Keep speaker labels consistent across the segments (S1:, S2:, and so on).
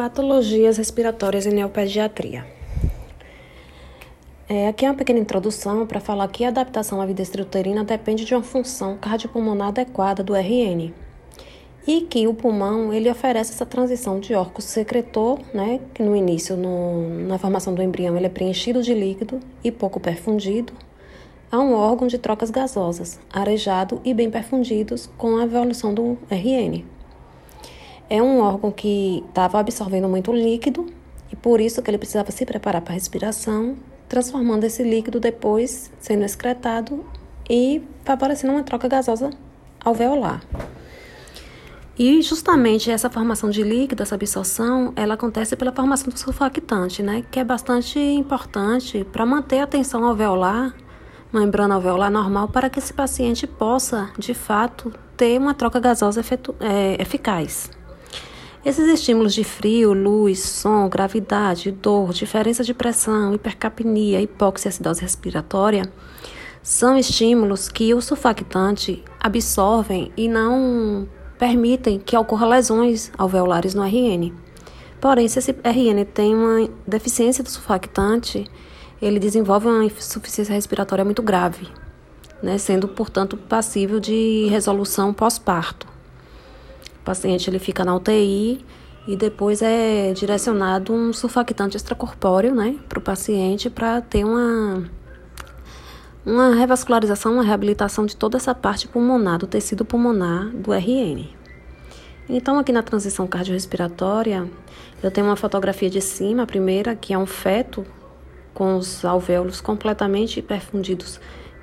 S1: Patologias respiratórias em neopediatria. É, aqui é uma pequena introdução para falar que a adaptação à vida extrauterina depende de uma função cardiopulmonar adequada do RN e que o pulmão ele oferece essa transição de órgão secretor, né, que no início, no, na formação do embrião, ele é preenchido de líquido e pouco perfundido, a um órgão de trocas gasosas, arejado e bem perfundidos com a evolução do RN é um órgão que estava absorvendo muito líquido e por isso que ele precisava se preparar para a respiração, transformando esse líquido depois sendo excretado e favorecendo uma troca gasosa alveolar. E justamente essa formação de líquido, essa absorção, ela acontece pela formação do surfactante, né, que é bastante importante para manter a tensão alveolar, membrana alveolar normal, para que esse paciente possa, de fato, ter uma troca gasosa é, eficaz. Esses estímulos de frio, luz, som, gravidade, dor, diferença de pressão, hipercapnia, hipóxia acidose respiratória são estímulos que o surfactante absorvem e não permitem que ocorram lesões alveolares no RN. Porém, se esse RN tem uma deficiência do surfactante, ele desenvolve uma insuficiência respiratória muito grave, né, sendo, portanto, passível de resolução pós-parto. Paciente ele fica na UTI e depois é direcionado um surfactante extracorpóreo, né, para o paciente para ter uma uma revascularização, uma reabilitação de toda essa parte pulmonar, do tecido pulmonar do RN. Então, aqui na transição cardiorrespiratória, eu tenho uma fotografia de cima, a primeira, que é um feto com os alvéolos completamente perfundidos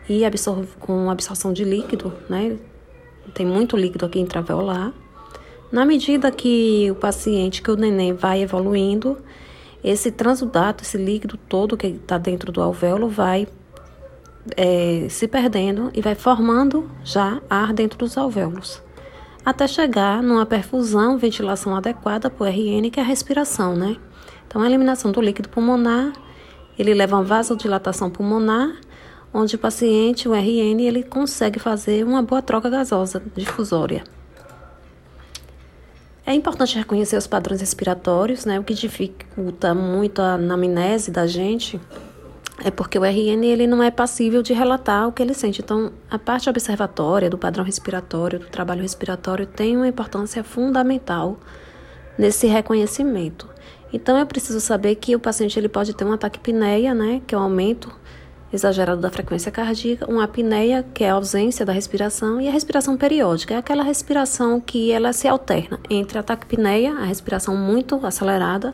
S1: e absor com absorção de líquido, né? Tem muito líquido aqui intraveolar. Na medida que o paciente, que o neném vai evoluindo, esse transudato, esse líquido todo que está dentro do alvéolo vai é, se perdendo e vai formando já ar dentro dos alvéolos, até chegar numa perfusão, ventilação adequada para o RN, que é a respiração, né? Então, a eliminação do líquido pulmonar, ele leva a vasodilatação pulmonar, onde o paciente, o RN, ele consegue fazer uma boa troca gasosa difusória. É importante reconhecer os padrões respiratórios, né? O que dificulta muito a anamnese da gente é porque o RN ele não é passível de relatar o que ele sente. Então, a parte observatória do padrão respiratório, do trabalho respiratório, tem uma importância fundamental nesse reconhecimento. Então, eu preciso saber que o paciente ele pode ter uma taquipneia, né, que é o um aumento exagerado da frequência cardíaca, uma apneia, que é a ausência da respiração, e a respiração periódica, é aquela respiração que ela se alterna entre a taquipneia, a respiração muito acelerada,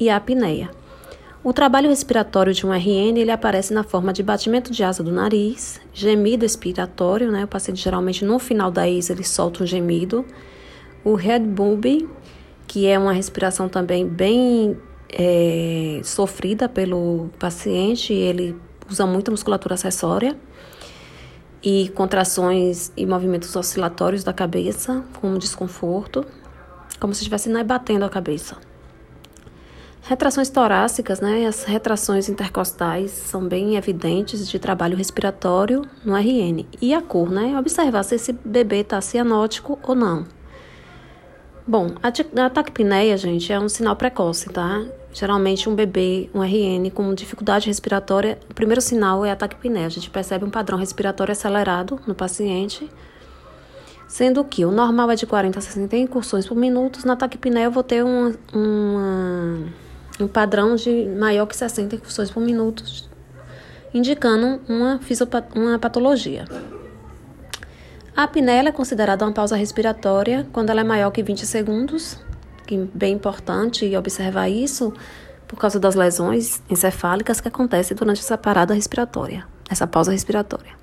S1: e a apneia. O trabalho respiratório de um RN ele aparece na forma de batimento de asa do nariz, gemido expiratório, né? O paciente geralmente no final da ISA ele solta um gemido. O head que é uma respiração também bem é, sofrida pelo paciente, ele usa muita musculatura acessória e contrações e movimentos oscilatórios da cabeça, com desconforto, como se estivesse né, batendo a cabeça. Retrações torácicas, né? As retrações intercostais são bem evidentes de trabalho respiratório no RN. E a cor, né? Observar se esse bebê está cianótico ou não. Bom, a, a taquipneia, gente, é um sinal precoce, tá? Geralmente um bebê, um RN com dificuldade respiratória, o primeiro sinal é a taquipneia. A gente percebe um padrão respiratório acelerado no paciente, sendo que o normal é de 40 a 60 incursões por minuto. Na taquipneia eu vou ter uma, uma, um padrão de maior que 60 incursões por minuto, indicando uma, uma patologia. A apneia é considerada uma pausa respiratória quando ela é maior que 20 segundos que é bem importante observar isso por causa das lesões encefálicas que acontecem durante essa parada respiratória, essa pausa respiratória.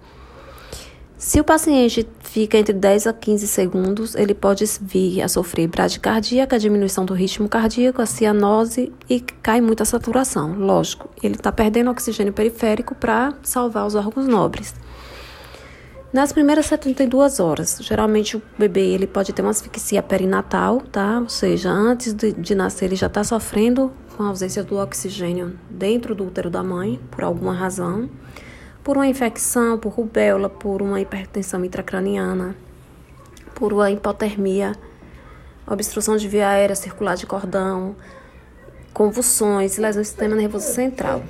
S1: Se o paciente fica entre 10 a 15 segundos, ele pode vir a sofrer bradicardia, a diminuição do ritmo cardíaco, a cianose e cai muito a saturação. Lógico, ele está perdendo oxigênio periférico para salvar os órgãos nobres. Nas primeiras 72 horas, geralmente o bebê ele pode ter uma asfixia perinatal, tá? Ou seja, antes de, de nascer ele já está sofrendo com a ausência do oxigênio dentro do útero da mãe, por alguma razão, por uma infecção, por rubéola, por uma hipertensão intracraniana, por uma hipotermia obstrução de via aérea circular de cordão, convulsões, lesões do sistema nervoso central.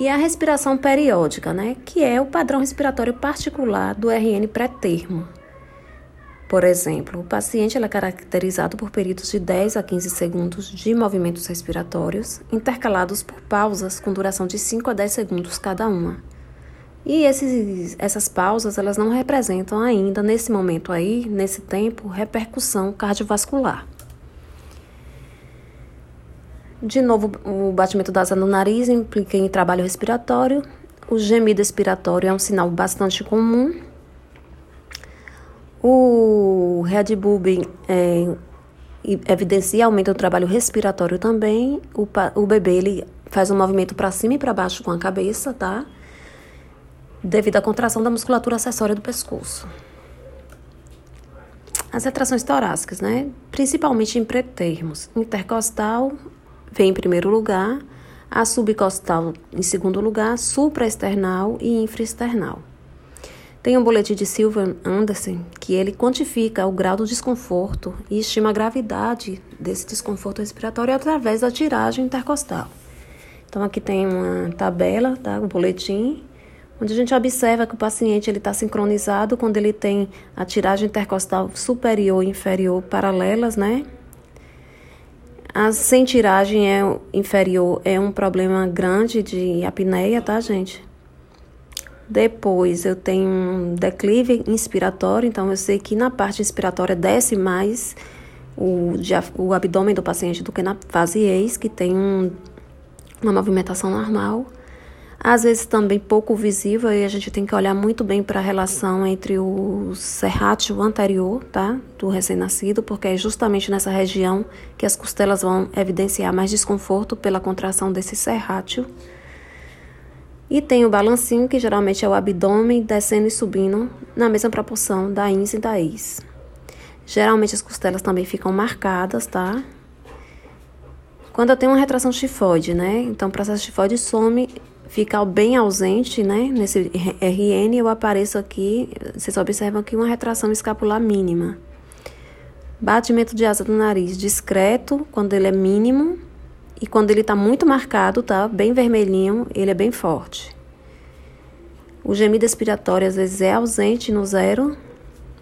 S1: E a respiração periódica, né, que é o padrão respiratório particular do RN pré-termo. Por exemplo, o paciente é caracterizado por períodos de 10 a 15 segundos de movimentos respiratórios, intercalados por pausas com duração de 5 a 10 segundos cada uma. E esses, essas pausas, elas não representam ainda, nesse momento aí, nesse tempo, repercussão cardiovascular. De novo, o batimento da asa no nariz implica em trabalho respiratório. O gemido expiratório é um sinal bastante comum. O Red Bull é, evidencia aumento do trabalho respiratório também. O, o bebê ele faz um movimento para cima e para baixo com a cabeça, tá? Devido à contração da musculatura acessória do pescoço. As retrações torácicas, né? Principalmente em pretermos. Intercostal vem em primeiro lugar, a subcostal em segundo lugar, supraesternal e infraesternal. Tem um boletim de Silvan Anderson que ele quantifica o grau do desconforto e estima a gravidade desse desconforto respiratório através da tiragem intercostal. Então aqui tem uma tabela, tá, um boletim, onde a gente observa que o paciente está sincronizado quando ele tem a tiragem intercostal superior e inferior paralelas, né? A sem tiragem é inferior é um problema grande de apneia, tá, gente? Depois eu tenho um declive inspiratório, então eu sei que na parte inspiratória desce mais o, o abdômen do paciente do que na fase ex, que tem um, uma movimentação normal às vezes também pouco visível e a gente tem que olhar muito bem para a relação entre o serrátil anterior, tá, do recém-nascido, porque é justamente nessa região que as costelas vão evidenciar mais desconforto pela contração desse serrátil. E tem o balancinho, que geralmente é o abdômen descendo e subindo na mesma proporção da ins e da ex. Geralmente as costelas também ficam marcadas, tá? Quando eu tenho uma retração tifoide, né? Então o processo tifoide some ficar bem ausente, né? Nesse RN eu apareço aqui, vocês observam aqui uma retração escapular mínima. Batimento de asa do nariz discreto, quando ele é mínimo, e quando ele está muito marcado, tá? Bem vermelhinho, ele é bem forte. O gemido expiratório às vezes é ausente no zero,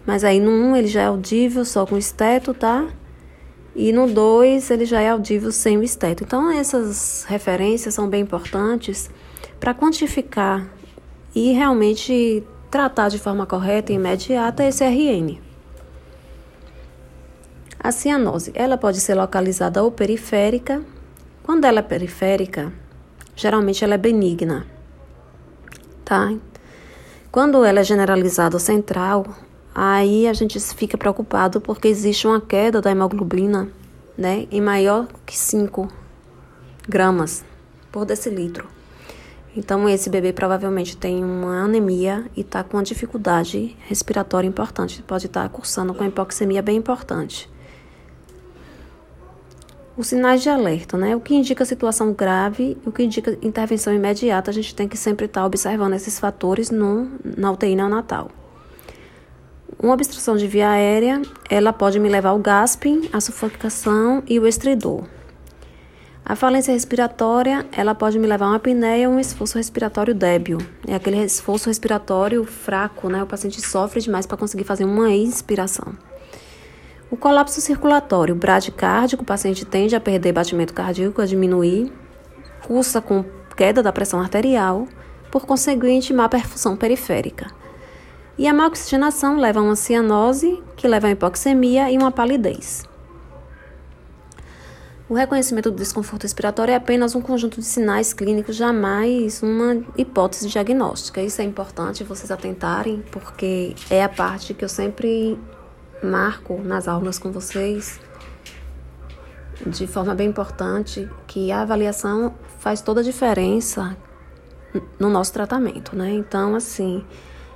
S1: mas aí no 1 um, ele já é audível só com esteto, tá? E no 2 ele já é audível sem o esteto. Então essas referências são bem importantes para quantificar e realmente tratar de forma correta e imediata esse RN. A cianose, ela pode ser localizada ou periférica. Quando ela é periférica, geralmente ela é benigna, tá? Quando ela é generalizada ou central, aí a gente fica preocupado porque existe uma queda da hemoglobina, né, em maior que 5 gramas por decilitro. Então, esse bebê provavelmente tem uma anemia e está com uma dificuldade respiratória importante. Pode estar tá cursando com hipoxemia bem importante. Os sinais de alerta, né? O que indica situação grave, o que indica intervenção imediata, a gente tem que sempre estar tá observando esses fatores no, na UTI neonatal. Uma obstrução de via aérea, ela pode me levar ao gasping, a sufocação e o estridor. A falência respiratória, ela pode me levar a uma apneia ou um esforço respiratório débil. É aquele esforço respiratório fraco, né? O paciente sofre demais para conseguir fazer uma inspiração. O colapso circulatório, bradicárdico, o paciente tende a perder batimento cardíaco, a diminuir, cursa com queda da pressão arterial, por conseguinte, má perfusão periférica. E a má oxigenação leva a uma cianose, que leva a hipoxemia e uma palidez. O reconhecimento do desconforto respiratório é apenas um conjunto de sinais clínicos, jamais uma hipótese diagnóstica. Isso é importante vocês atentarem, porque é a parte que eu sempre marco nas aulas com vocês, de forma bem importante, que a avaliação faz toda a diferença no nosso tratamento, né? Então, assim,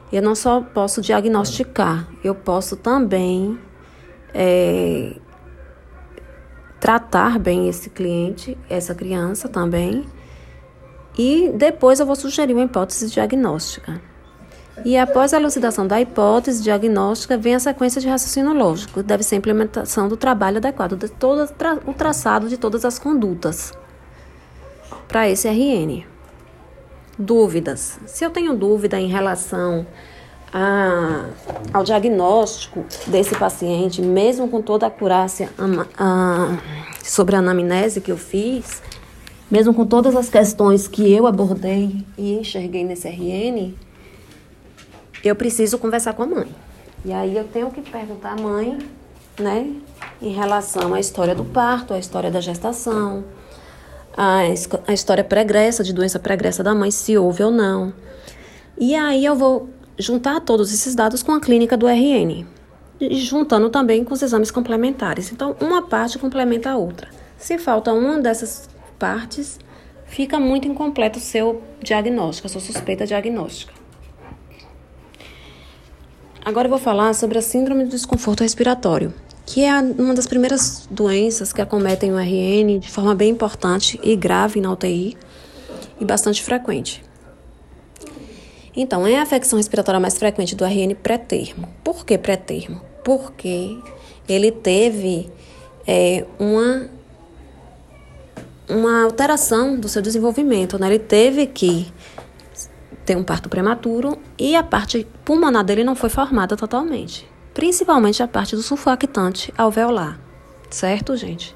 S1: eu não só posso diagnosticar, eu posso também é, tratar bem esse cliente, essa criança também. E depois eu vou sugerir uma hipótese diagnóstica. E após a elucidação da hipótese diagnóstica, vem a sequência de raciocínio lógico. Deve ser a implementação do trabalho adequado de todo o traçado de todas as condutas para esse RN. Dúvidas. Se eu tenho dúvida em relação a, ao diagnóstico desse paciente, mesmo com toda a acurácia sobre a anamnese que eu fiz, mesmo com todas as questões que eu abordei e enxerguei nesse RN, eu preciso conversar com a mãe. E aí eu tenho que perguntar à mãe, né, em relação à história do parto, à história da gestação, a, a história pregressa, de doença pregressa da mãe, se houve ou não. E aí eu vou juntar todos esses dados com a clínica do RN, e juntando também com os exames complementares. Então, uma parte complementa a outra. Se falta uma dessas partes, fica muito incompleto o seu diagnóstico, a sua suspeita diagnóstica. Agora eu vou falar sobre a síndrome do desconforto respiratório, que é uma das primeiras doenças que acometem o RN de forma bem importante e grave na UTI e bastante frequente. Então, é a afecção respiratória mais frequente do RN pré-termo. Por que pré-termo? Porque ele teve é, uma, uma alteração do seu desenvolvimento, né? Ele teve que ter um parto prematuro e a parte pulmonar dele não foi formada totalmente. Principalmente a parte do sulfactante alveolar. Certo, gente?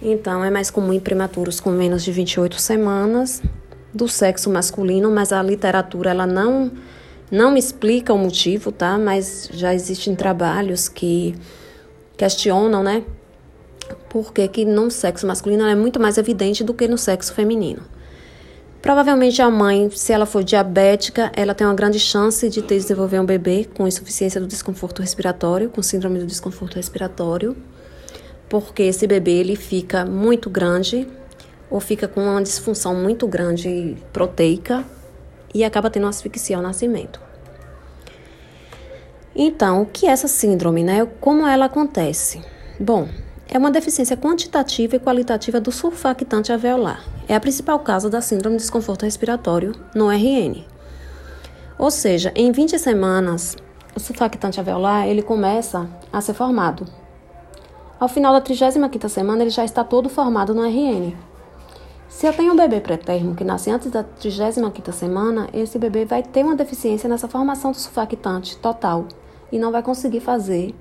S1: Então, é mais comum em prematuros com menos de 28 semanas do sexo masculino, mas a literatura ela não não explica o motivo, tá? Mas já existem trabalhos que questionam, né? Por que, que no sexo masculino é muito mais evidente do que no sexo feminino. Provavelmente a mãe, se ela for diabética, ela tem uma grande chance de ter desenvolver um bebê com insuficiência do desconforto respiratório, com síndrome do desconforto respiratório, porque esse bebê ele fica muito grande ou fica com uma disfunção muito grande proteica e acaba tendo asfixia ao nascimento. Então, o que é essa síndrome, né? Como ela acontece? Bom, é uma deficiência quantitativa e qualitativa do surfactante alveolar. É a principal causa da síndrome de desconforto respiratório no RN. Ou seja, em 20 semanas, o surfactante alveolar ele começa a ser formado. Ao final da 35ª semana, ele já está todo formado no RN. Se eu tenho um bebê pré-termo que nasce antes da 35ª semana, esse bebê vai ter uma deficiência nessa formação do surfactante total e não vai conseguir fazer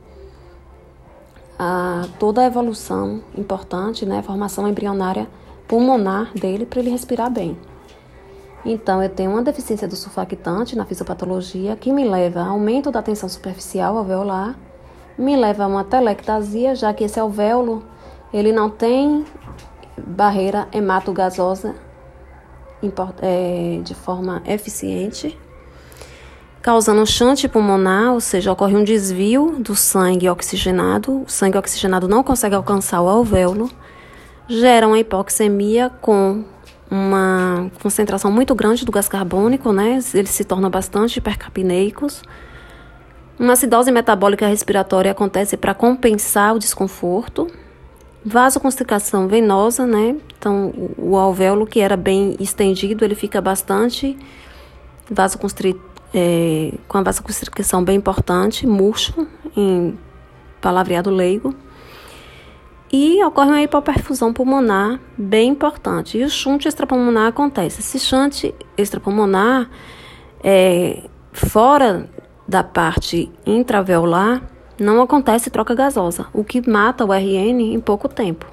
S1: a, toda a evolução importante, né, a formação embrionária pulmonar dele para ele respirar bem. Então, eu tenho uma deficiência do surfactante na fisiopatologia que me leva a aumento da tensão superficial alveolar, me leva a uma telectasia, já que esse alvéolo ele não tem barreira hematogasosa é, de forma eficiente, causando chante pulmonar, ou seja, ocorre um desvio do sangue oxigenado, o sangue oxigenado não consegue alcançar o alvéolo, gera uma hipoxemia com uma concentração muito grande do gás carbônico, né? Eles se tornam bastante hipercapneicos. Uma acidose metabólica respiratória acontece para compensar o desconforto, Vasoconstrição venosa, né? Então, o alvéolo que era bem estendido, ele fica bastante vasoconstri é, com a vasoconstricção bem importante, murcho, em palavreado leigo. E ocorre uma hipoperfusão pulmonar bem importante. E o shunt extrapulmonar acontece. Esse shunt extrapulmonar, é, fora da parte intraveolar, não acontece troca gasosa, o que mata o RN em pouco tempo.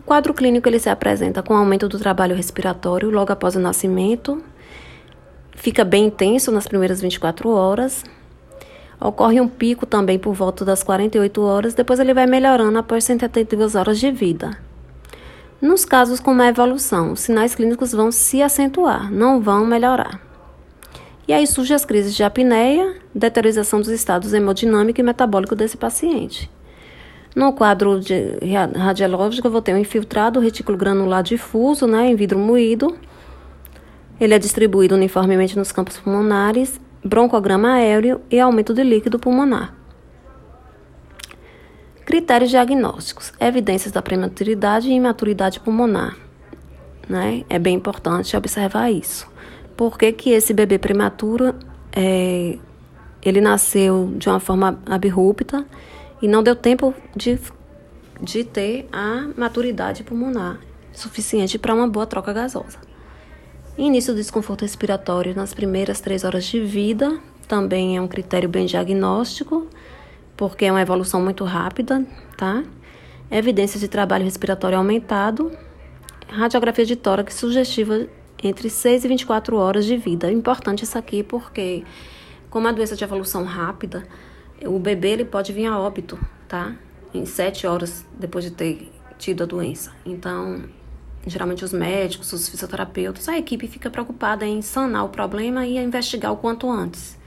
S1: O quadro clínico ele se apresenta com aumento do trabalho respiratório logo após o nascimento, fica bem intenso nas primeiras 24 horas, ocorre um pico também por volta das 48 horas, depois ele vai melhorando após 72 horas de vida. Nos casos com má evolução, os sinais clínicos vão se acentuar, não vão melhorar. E aí surgem as crises de apneia, deteriorização dos estados hemodinâmico e metabólico desse paciente. No quadro radiológico, eu vou ter um infiltrado retículo granular difuso, né, em vidro moído. Ele é distribuído uniformemente nos campos pulmonares, broncograma aéreo e aumento de líquido pulmonar. Critérios diagnósticos: evidências da prematuridade e imaturidade pulmonar. Né? É bem importante observar isso por que, que esse bebê prematuro é, ele nasceu de uma forma abrupta e não deu tempo de, de ter a maturidade pulmonar suficiente para uma boa troca gasosa. Início do desconforto respiratório nas primeiras três horas de vida também é um critério bem diagnóstico, porque é uma evolução muito rápida, tá? Evidências de trabalho respiratório aumentado, radiografia de tórax sugestiva entre 6 e 24 horas de vida. É importante isso aqui porque, como a doença de evolução rápida, o bebê ele pode vir a óbito, tá? Em 7 horas depois de ter tido a doença. Então, geralmente os médicos, os fisioterapeutas, a equipe fica preocupada em sanar o problema e investigar o quanto antes.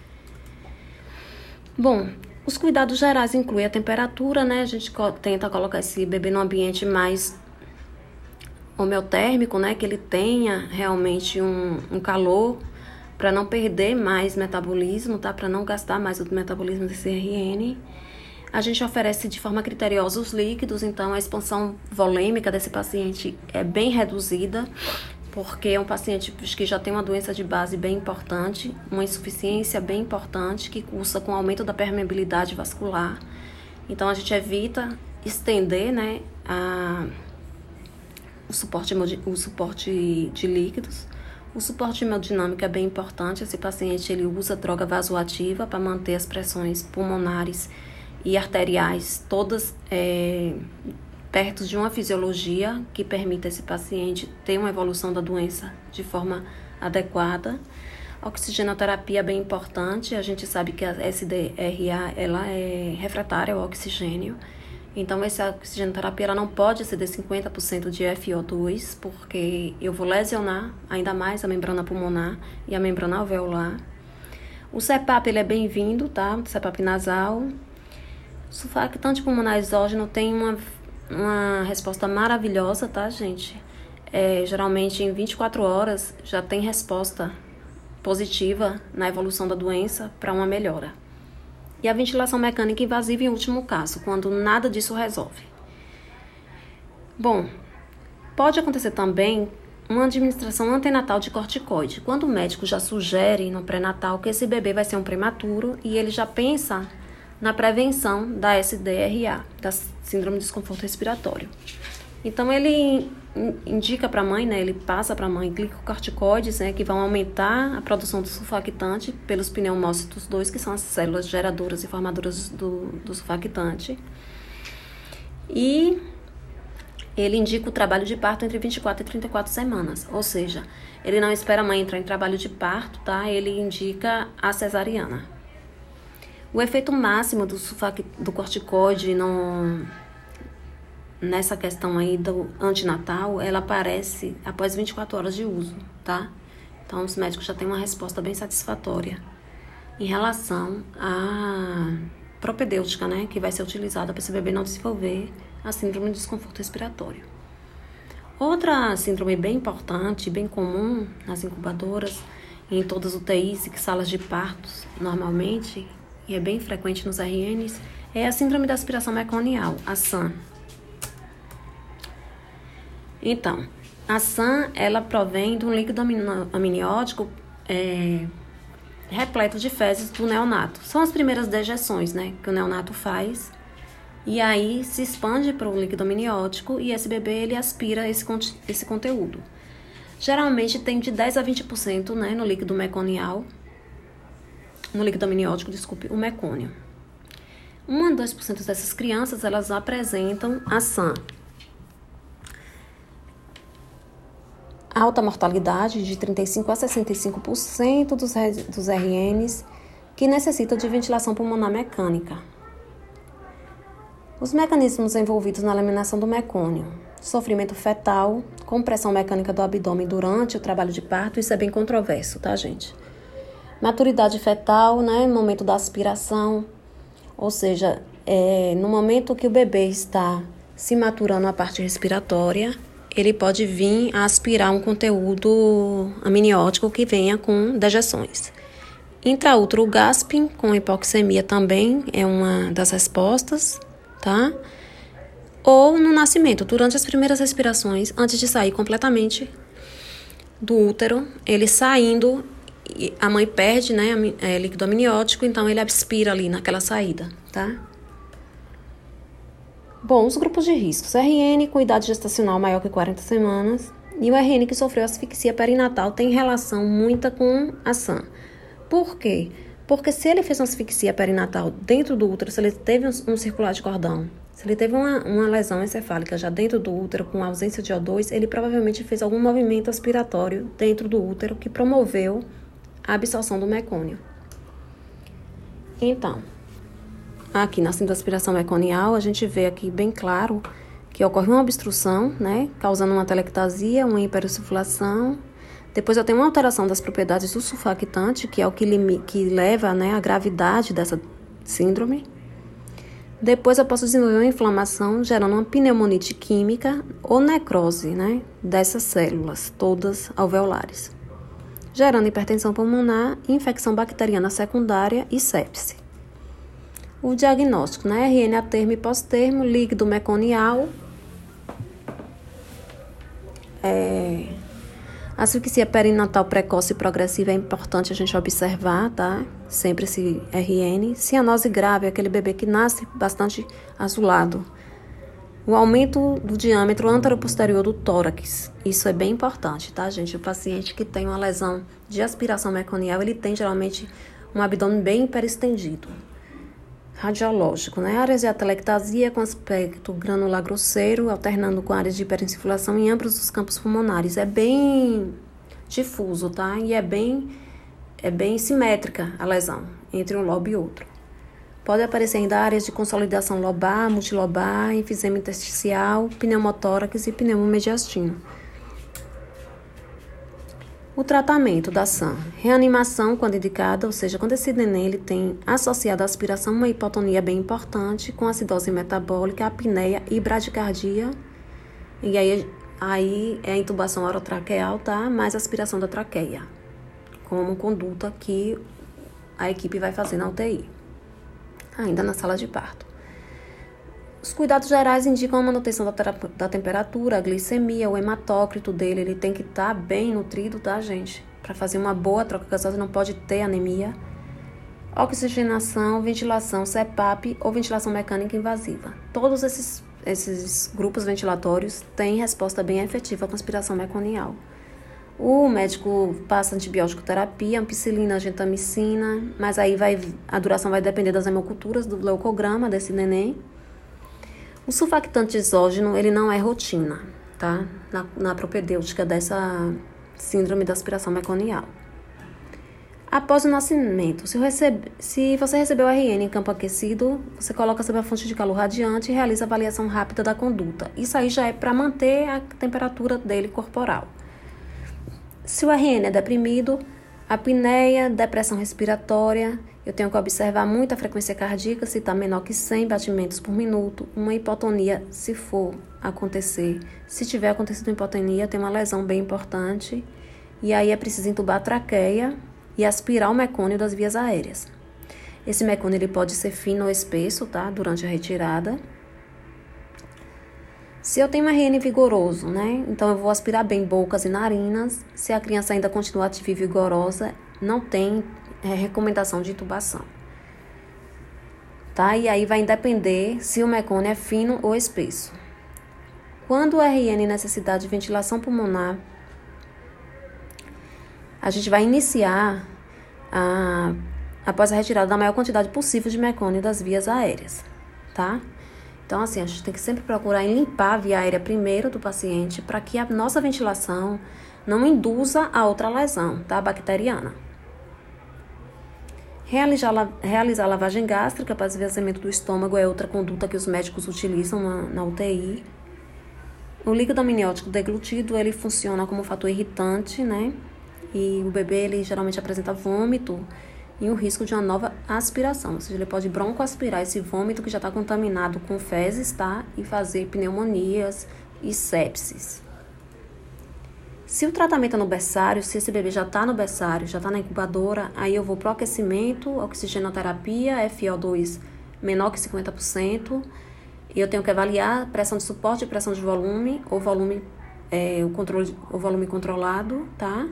S1: Bom, os cuidados gerais incluem a temperatura, né? A gente tenta colocar esse bebê num ambiente mais homeotérmico, né? Que ele tenha realmente um, um calor para não perder mais metabolismo, tá? Para não gastar mais o metabolismo desse RN. A gente oferece de forma criteriosa os líquidos, então a expansão volêmica desse paciente é bem reduzida, porque é um paciente que já tem uma doença de base bem importante, uma insuficiência bem importante, que cursa com aumento da permeabilidade vascular. Então a gente evita estender né, a, suporte, o suporte de líquidos. O suporte hemodinâmico é bem importante. Esse paciente ele usa droga vasoativa para manter as pressões pulmonares e arteriais, todas é, perto de uma fisiologia que permita esse paciente ter uma evolução da doença de forma adequada. Oxigenoterapia é bem importante, a gente sabe que a SDRA ela é refratária ao oxigênio, então essa oxigenoterapia ela não pode exceder 50% de FO2, porque eu vou lesionar ainda mais a membrana pulmonar e a membrana alveolar. O CPAP ele é bem-vindo, tá? O CPAP nasal, Surfactante pulmonar exógeno tem uma, uma resposta maravilhosa, tá, gente? É, geralmente em 24 horas já tem resposta positiva na evolução da doença para uma melhora. E a ventilação mecânica invasiva em último caso, quando nada disso resolve. Bom, pode acontecer também uma administração antenatal de corticoide, quando o médico já sugere no pré-natal que esse bebê vai ser um prematuro e ele já pensa na prevenção da SDRA, da Síndrome de Desconforto Respiratório. Então, ele indica para a mãe, né, ele passa para a mãe glicocorticoides, né, que vão aumentar a produção do sulfactante pelos pneumócitos 2, que são as células geradoras e formadoras do, do sulfactante. E ele indica o trabalho de parto entre 24 e 34 semanas, ou seja, ele não espera a mãe entrar em trabalho de parto, tá? Ele indica a cesariana. O efeito máximo do, do corticoide no, nessa questão aí do antinatal, ela aparece após 24 horas de uso, tá? Então, os médicos já têm uma resposta bem satisfatória em relação à propedêutica, né? Que vai ser utilizada para esse bebê não desenvolver a síndrome de desconforto respiratório. Outra síndrome bem importante, bem comum nas incubadoras, em todas as UTIs e salas de partos, normalmente, e é bem frequente nos RNs, é a síndrome da aspiração meconial, a SAM. Então, a SAM, ela provém de um líquido amniótico é, repleto de fezes do neonato. São as primeiras dejeções, né, que o neonato faz. E aí se expande para o líquido amniótico e esse bebê ele aspira esse, esse conteúdo. Geralmente tem de 10 a 20% né, no líquido meconial no líquido amniótico, desculpe, o mecônio. 1 a 2% dessas crianças, elas apresentam a SAM. Alta mortalidade de 35 a 65% dos, dos RNs que necessitam de ventilação pulmonar mecânica. Os mecanismos envolvidos na eliminação do mecônio. Sofrimento fetal, compressão mecânica do abdômen durante o trabalho de parto, isso é bem controverso, tá, gente? Maturidade fetal, né? Momento da aspiração. Ou seja, é, no momento que o bebê está se maturando a parte respiratória, ele pode vir a aspirar um conteúdo amniótico que venha com dejeções. Intraútero gasping com hipoxemia também é uma das respostas, tá? Ou no nascimento, durante as primeiras respirações, antes de sair completamente do útero, ele saindo a mãe perde, né, é, líquido amniótico, então ele aspira ali naquela saída, tá? Bom, os grupos de riscos. RN com idade gestacional maior que 40 semanas e o RN que sofreu asfixia perinatal tem relação muita com a SAM. Por quê? Porque se ele fez uma asfixia perinatal dentro do útero, se ele teve um, um circular de cordão, se ele teve uma, uma lesão encefálica já dentro do útero com ausência de O2, ele provavelmente fez algum movimento aspiratório dentro do útero que promoveu a absorção do mecônio. Então, aqui na aspiração meconial, a gente vê aqui bem claro que ocorre uma obstrução, né, causando uma telectasia, uma hipersufflação. Depois eu tenho uma alteração das propriedades do sulfactante, que é o que, que leva né, à gravidade dessa síndrome. Depois eu posso desenvolver uma inflamação gerando uma pneumonite química ou necrose né, dessas células, todas alveolares, gerando hipertensão pulmonar, infecção bacteriana secundária e sepse. O diagnóstico, né, RN a termo e pós-termo, líquido meconial, é, Asfixia perinatal precoce e progressiva é importante a gente observar, tá? Sempre esse RN. Cianose grave é aquele bebê que nasce bastante azulado. O aumento do diâmetro antero-posterior do tórax. Isso é bem importante, tá, gente? O paciente que tem uma lesão de aspiração meconial, ele tem geralmente um abdômen bem hiperestendido. Radiológico, né? Áreas de atelectasia com aspecto granular grosseiro, alternando com áreas de hiperinsuflação em ambos os campos pulmonares. É bem difuso, tá? E é bem, é bem simétrica a lesão entre um lobo e outro. Pode aparecer ainda áreas de consolidação lobar, multilobar, enfisema intersticial, pneumotórax e pneumomediastino. O tratamento da SAM. Reanimação, quando indicada, ou seja, quando esse neném ele tem associado à aspiração uma hipotonia bem importante, com acidose metabólica, apneia e bradicardia. E aí, aí é a intubação orotraqueal, tá? Mais aspiração da traqueia, como conduta que a equipe vai fazer na UTI, ainda na sala de parto. Os cuidados gerais indicam a manutenção da, da temperatura, a glicemia, o hematócrito dele, ele tem que estar tá bem nutrido, tá, gente? Para fazer uma boa troca gasosa, não pode ter anemia. Oxigenação, ventilação CPAP ou ventilação mecânica invasiva. Todos esses, esses grupos ventilatórios têm resposta bem efetiva com aspiração meconial. O médico passa antibiótico terapia, ampicilina, gentamicina, mas aí vai, a duração vai depender das hemoculturas, do leucograma desse neném. O sulfactante exógeno, ele não é rotina, tá? Na, na propedêutica dessa síndrome da aspiração meconial. Após o nascimento, se, recebe, se você recebeu RN em campo aquecido, você coloca sobre a fonte de calor radiante e realiza avaliação rápida da conduta. Isso aí já é para manter a temperatura dele corporal. Se o RN é deprimido, apneia, depressão respiratória eu tenho que observar muita frequência cardíaca, se está menor que 100 batimentos por minuto. Uma hipotonia, se for acontecer. Se tiver acontecido hipotonia, tem uma lesão bem importante. E aí é preciso entubar a traqueia e aspirar o mecônio das vias aéreas. Esse mecônio ele pode ser fino ou espesso, tá? Durante a retirada. Se eu tenho um RN vigoroso, né? Então eu vou aspirar bem bocas e narinas. Se a criança ainda continua ativa e vigorosa, não tem é, recomendação de intubação. Tá? E aí vai depender se o mecônio é fino ou espesso. Quando o RN necessitar de ventilação pulmonar, a gente vai iniciar a, após a retirada da maior quantidade possível de mecônio das vias aéreas, tá? Então, assim, a gente tem que sempre procurar limpar a via aérea primeiro do paciente para que a nossa ventilação não induza a outra lesão, tá? Bacteriana. Realizar, realizar lavagem gástrica para esvaziamento do estômago é outra conduta que os médicos utilizam na, na UTI. O líquido amniótico deglutido, ele funciona como fator irritante, né? E o bebê, ele geralmente apresenta vômito e o risco de uma nova aspiração. Ou seja, ele pode broncoaspirar esse vômito que já está contaminado com fezes, tá? E fazer pneumonias e sepsis. Se o tratamento é no berçário, se esse bebê já está no berçário, já está na incubadora, aí eu vou para o aquecimento, oxigenoterapia, FO2 menor que 50%, e eu tenho que avaliar pressão de suporte e pressão de volume, ou volume, é, o, controle, o volume controlado, tá?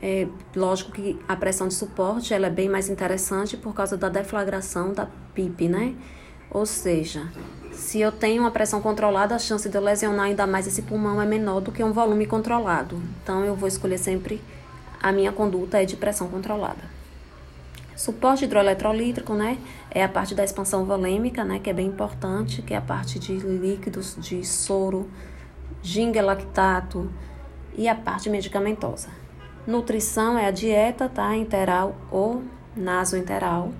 S1: É, lógico que a pressão de suporte ela é bem mais interessante por causa da deflagração da PIP, né? Ou seja, se eu tenho uma pressão controlada, a chance de eu lesionar ainda mais esse pulmão é menor do que um volume controlado. Então, eu vou escolher sempre a minha conduta é de pressão controlada. Suporte hidroeletrolítrico, né, é a parte da expansão volêmica, né, que é bem importante, que é a parte de líquidos, de soro, ginga lactato e a parte medicamentosa. Nutrição é a dieta, tá, interal ou nasointeral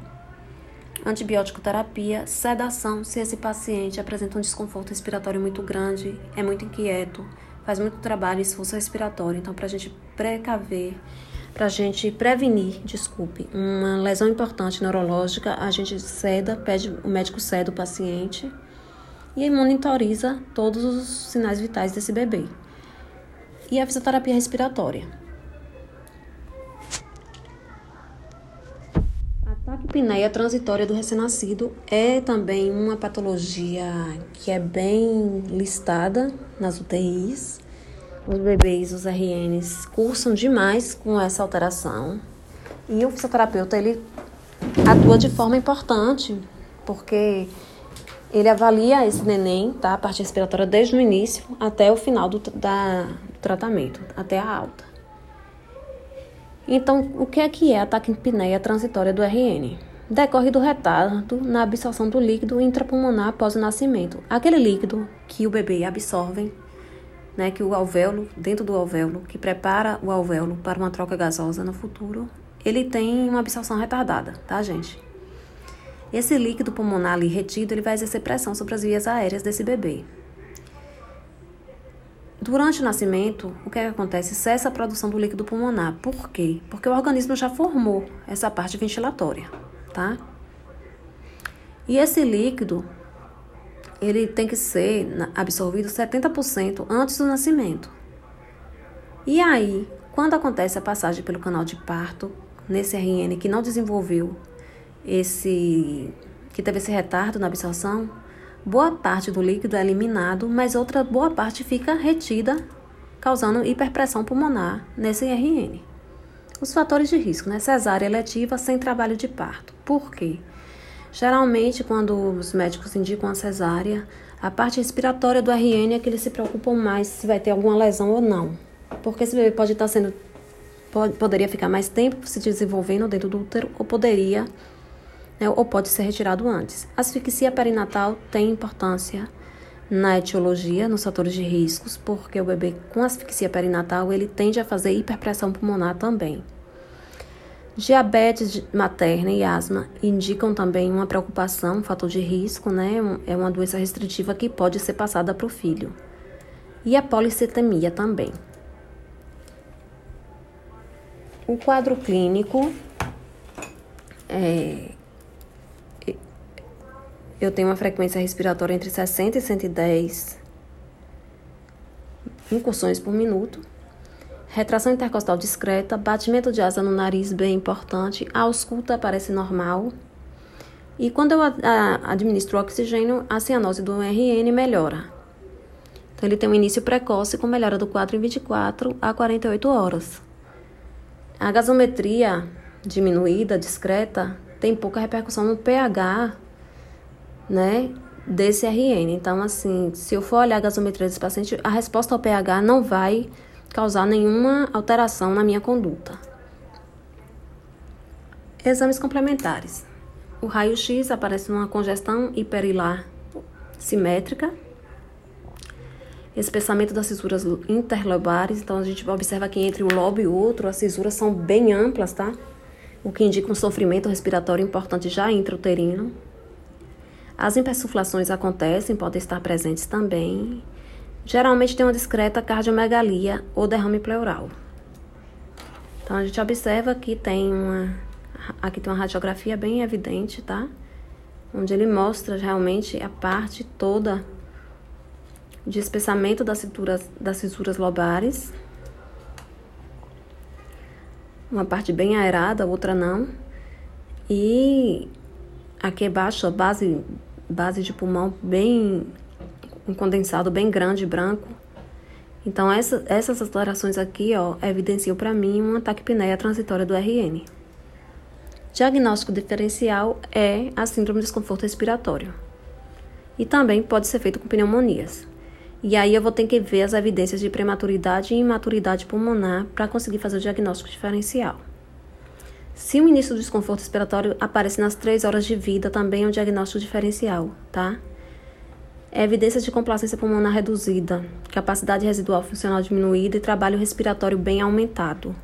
S1: antibiótico terapia, sedação, se esse paciente apresenta um desconforto respiratório muito grande, é muito inquieto, faz muito trabalho esforço respiratório. Então, para a gente precaver, para a gente prevenir, desculpe, uma lesão importante neurológica, a gente ceda, pede o médico ceda o paciente e monitoriza todos os sinais vitais desse bebê. E a fisioterapia respiratória. Apneia transitória do recém-nascido é também uma patologia que é bem listada nas UTIs. Os bebês, os RNs, cursam demais com essa alteração. E o fisioterapeuta, ele atua de forma importante, porque ele avalia esse neném, tá? A parte respiratória desde o início até o final do, da, do tratamento, até a alta. Então, o que é que é a taquipneia transitória do RN? Decorre do retardo na absorção do líquido intrapulmonar após o nascimento. Aquele líquido que o bebê absorve, né, que o alvéolo, dentro do alvéolo, que prepara o alvéolo para uma troca gasosa no futuro, ele tem uma absorção retardada, tá, gente? Esse líquido pulmonar ali retido, ele vai exercer pressão sobre as vias aéreas desse bebê. Durante o nascimento, o que, é que acontece? Cessa a produção do líquido pulmonar. Por quê? Porque o organismo já formou essa parte ventilatória, tá? E esse líquido, ele tem que ser absorvido 70% antes do nascimento. E aí, quando acontece a passagem pelo canal de parto, nesse RN que não desenvolveu esse, que teve esse retardo na absorção, boa parte do líquido é eliminado, mas outra boa parte fica retida, causando hiperpressão pulmonar nesse RN. Os fatores de risco, né? Cesárea eletiva sem trabalho de parto. Por quê? Geralmente, quando os médicos indicam a cesárea, a parte respiratória do RN é que eles se preocupam mais se vai ter alguma lesão ou não. Porque esse bebê pode estar sendo. Pode, poderia ficar mais tempo se desenvolvendo dentro do útero, ou poderia né, ou pode ser retirado antes. A asfixia perinatal tem importância na etiologia, nos fatores de riscos, porque o bebê com asfixia perinatal ele tende a fazer hiperpressão pulmonar também. Diabetes materna e asma indicam também uma preocupação, um fator de risco, né? É uma doença restritiva que pode ser passada para o filho. E a policitemia também. O quadro clínico é, eu tenho uma frequência respiratória entre 60 e 110 incursões por minuto. Retração intercostal discreta, batimento de asa no nariz bem importante, a ausculta parece normal. E quando eu administro oxigênio, a cianose do RN melhora. Então, ele tem um início precoce com melhora do quadro em 24 a 48 horas. A gasometria diminuída, discreta, tem pouca repercussão no pH né, desse RN. Então, assim, se eu for olhar a gasometria desse paciente, a resposta ao pH não vai causar nenhuma alteração na minha conduta. Exames complementares. O raio-x aparece uma congestão hiperilar simétrica, espessamento das cisuras interlobares. Então, a gente observa que entre um lobo e outro, as cisuras são bem amplas, tá? O que indica um sofrimento respiratório importante já intrauterino. As impersuflações acontecem, podem estar presentes também. Geralmente tem uma discreta cardiomegalia ou derrame pleural. Então a gente observa que tem uma aqui tem uma radiografia bem evidente, tá? Onde ele mostra realmente a parte toda de espessamento das cinturas das cissuras lobares. Uma parte bem aerada, outra não. E Aqui embaixo, a base, base de pulmão bem um condensado bem grande, branco. Então, essa, essas alterações aqui, ó, evidenciam para mim uma taquipneia transitória do RN. Diagnóstico diferencial é a síndrome de desconforto respiratório. E também pode ser feito com pneumonias. E aí eu vou ter que ver as evidências de prematuridade e imaturidade pulmonar para conseguir fazer o diagnóstico diferencial. Se o início do desconforto respiratório aparece nas três horas de vida, também é um diagnóstico diferencial, tá? evidências de complacência pulmonar reduzida, capacidade residual funcional diminuída e trabalho respiratório bem aumentado.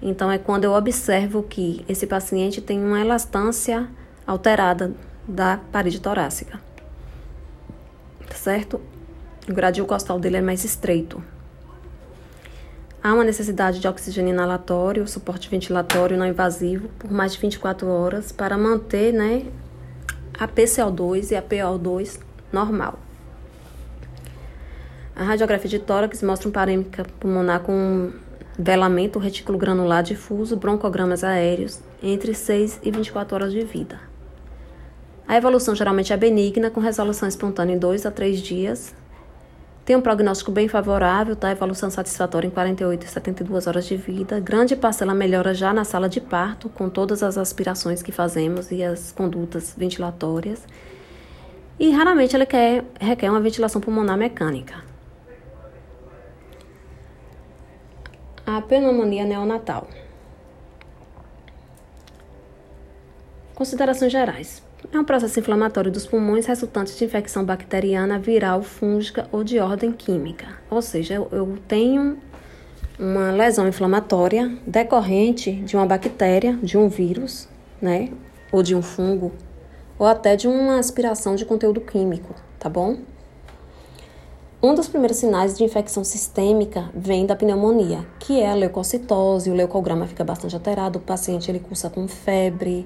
S1: Então, é quando eu observo que esse paciente tem uma elastância alterada da parede torácica. Certo? O gradil costal dele é mais estreito. Há uma necessidade de oxigênio inalatório, suporte ventilatório não invasivo por mais de 24 horas para manter né, a PCO2 e a PO2 normal. A radiografia de tórax mostra um parêmica pulmonar com velamento retículo granular difuso, broncogramas aéreos entre 6 e 24 horas de vida. A evolução geralmente é benigna, com resolução espontânea em 2 a 3 dias. Tem um prognóstico bem favorável, tá? Evolução satisfatória em 48 e 72 horas de vida. Grande parcela melhora já na sala de parto, com todas as aspirações que fazemos e as condutas ventilatórias. E raramente ele quer, requer uma ventilação pulmonar mecânica. A pneumonia neonatal. Considerações gerais. É um processo inflamatório dos pulmões resultante de infecção bacteriana, viral, fúngica ou de ordem química. Ou seja, eu tenho uma lesão inflamatória decorrente de uma bactéria, de um vírus, né? Ou de um fungo ou até de uma aspiração de conteúdo químico, tá bom? Um dos primeiros sinais de infecção sistêmica vem da pneumonia, que é a leucocitose, o leucograma fica bastante alterado, o paciente ele cursa com febre,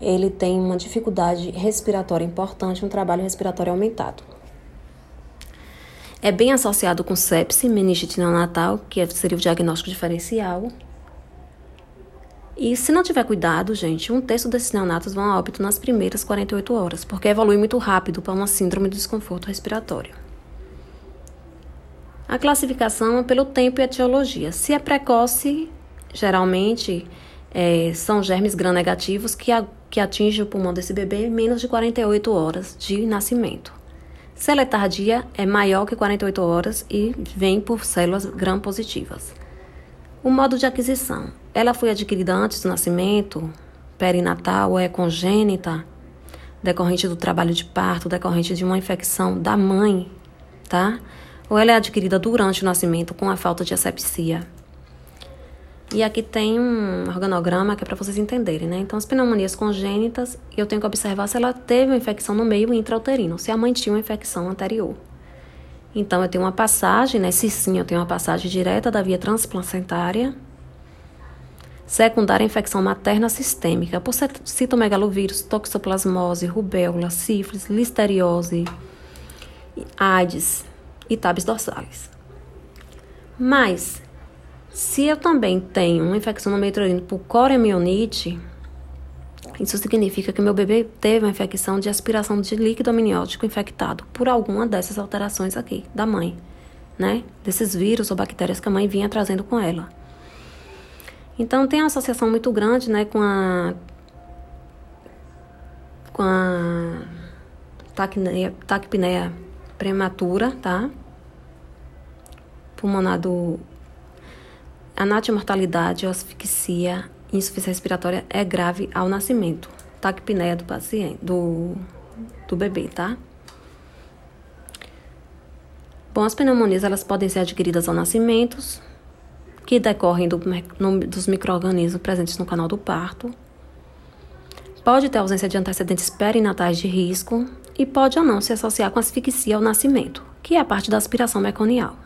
S1: ele tem uma dificuldade respiratória importante, um trabalho respiratório aumentado. É bem associado com sepse, meningite neonatal, que seria o diagnóstico diferencial, e se não tiver cuidado, gente, um terço desses neonatos vão a óbito nas primeiras 48 horas, porque evolui muito rápido para uma síndrome de desconforto respiratório. A classificação é pelo tempo e etiologia. Se é precoce, geralmente é, são germes gram-negativos que, que atingem o pulmão desse bebê menos de 48 horas de nascimento. É tardia, é maior que 48 horas e vem por células gram-positivas. O modo de aquisição. Ela foi adquirida antes do nascimento, perinatal ou é congênita, decorrente do trabalho de parto, decorrente de uma infecção da mãe, tá? Ou ela é adquirida durante o nascimento com a falta de asepsia. E aqui tem um organograma que é para vocês entenderem, né? Então, as pneumonias congênitas, eu tenho que observar se ela teve uma infecção no meio intrauterino, se a mãe tinha uma infecção anterior. Então, eu tenho uma passagem, né? Se sim, eu tenho uma passagem direta da via transplacentária. Secundária infecção materna sistêmica por citomegalovírus, toxoplasmose, rubéola, sífilis, listeriose, AIDS e tabes dorsalis. Mas, se eu também tenho uma infecção no meio por coremionite, isso significa que meu bebê teve uma infecção de aspiração de líquido amniótico infectado por alguma dessas alterações aqui da mãe, né? Desses vírus ou bactérias que a mãe vinha trazendo com ela. Então tem uma associação muito grande, né, com a com a taquipneia, taquipneia prematura, tá? Pulmonar do anatomortalidade, asfixia insuficiência respiratória é grave ao nascimento. Taquipneia do paciente, do, do bebê, tá? Bom, as pneumonias elas podem ser adquiridas ao nascimento, que decorrem do, no, dos micro-organismos presentes no canal do parto. Pode ter ausência de antecedentes perinatais de risco e pode ou não se associar com asfixia ao nascimento, que é a parte da aspiração meconial.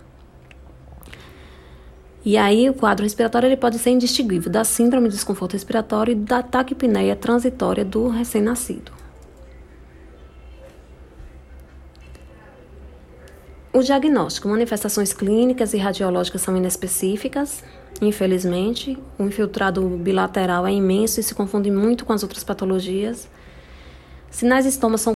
S1: E aí o quadro respiratório ele pode ser indistinguível da síndrome de desconforto respiratório e da taquipneia transitória do recém-nascido. O diagnóstico, manifestações clínicas e radiológicas são inespecíficas. Infelizmente, o infiltrado bilateral é imenso e se confunde muito com as outras patologias. Sinais e sintomas são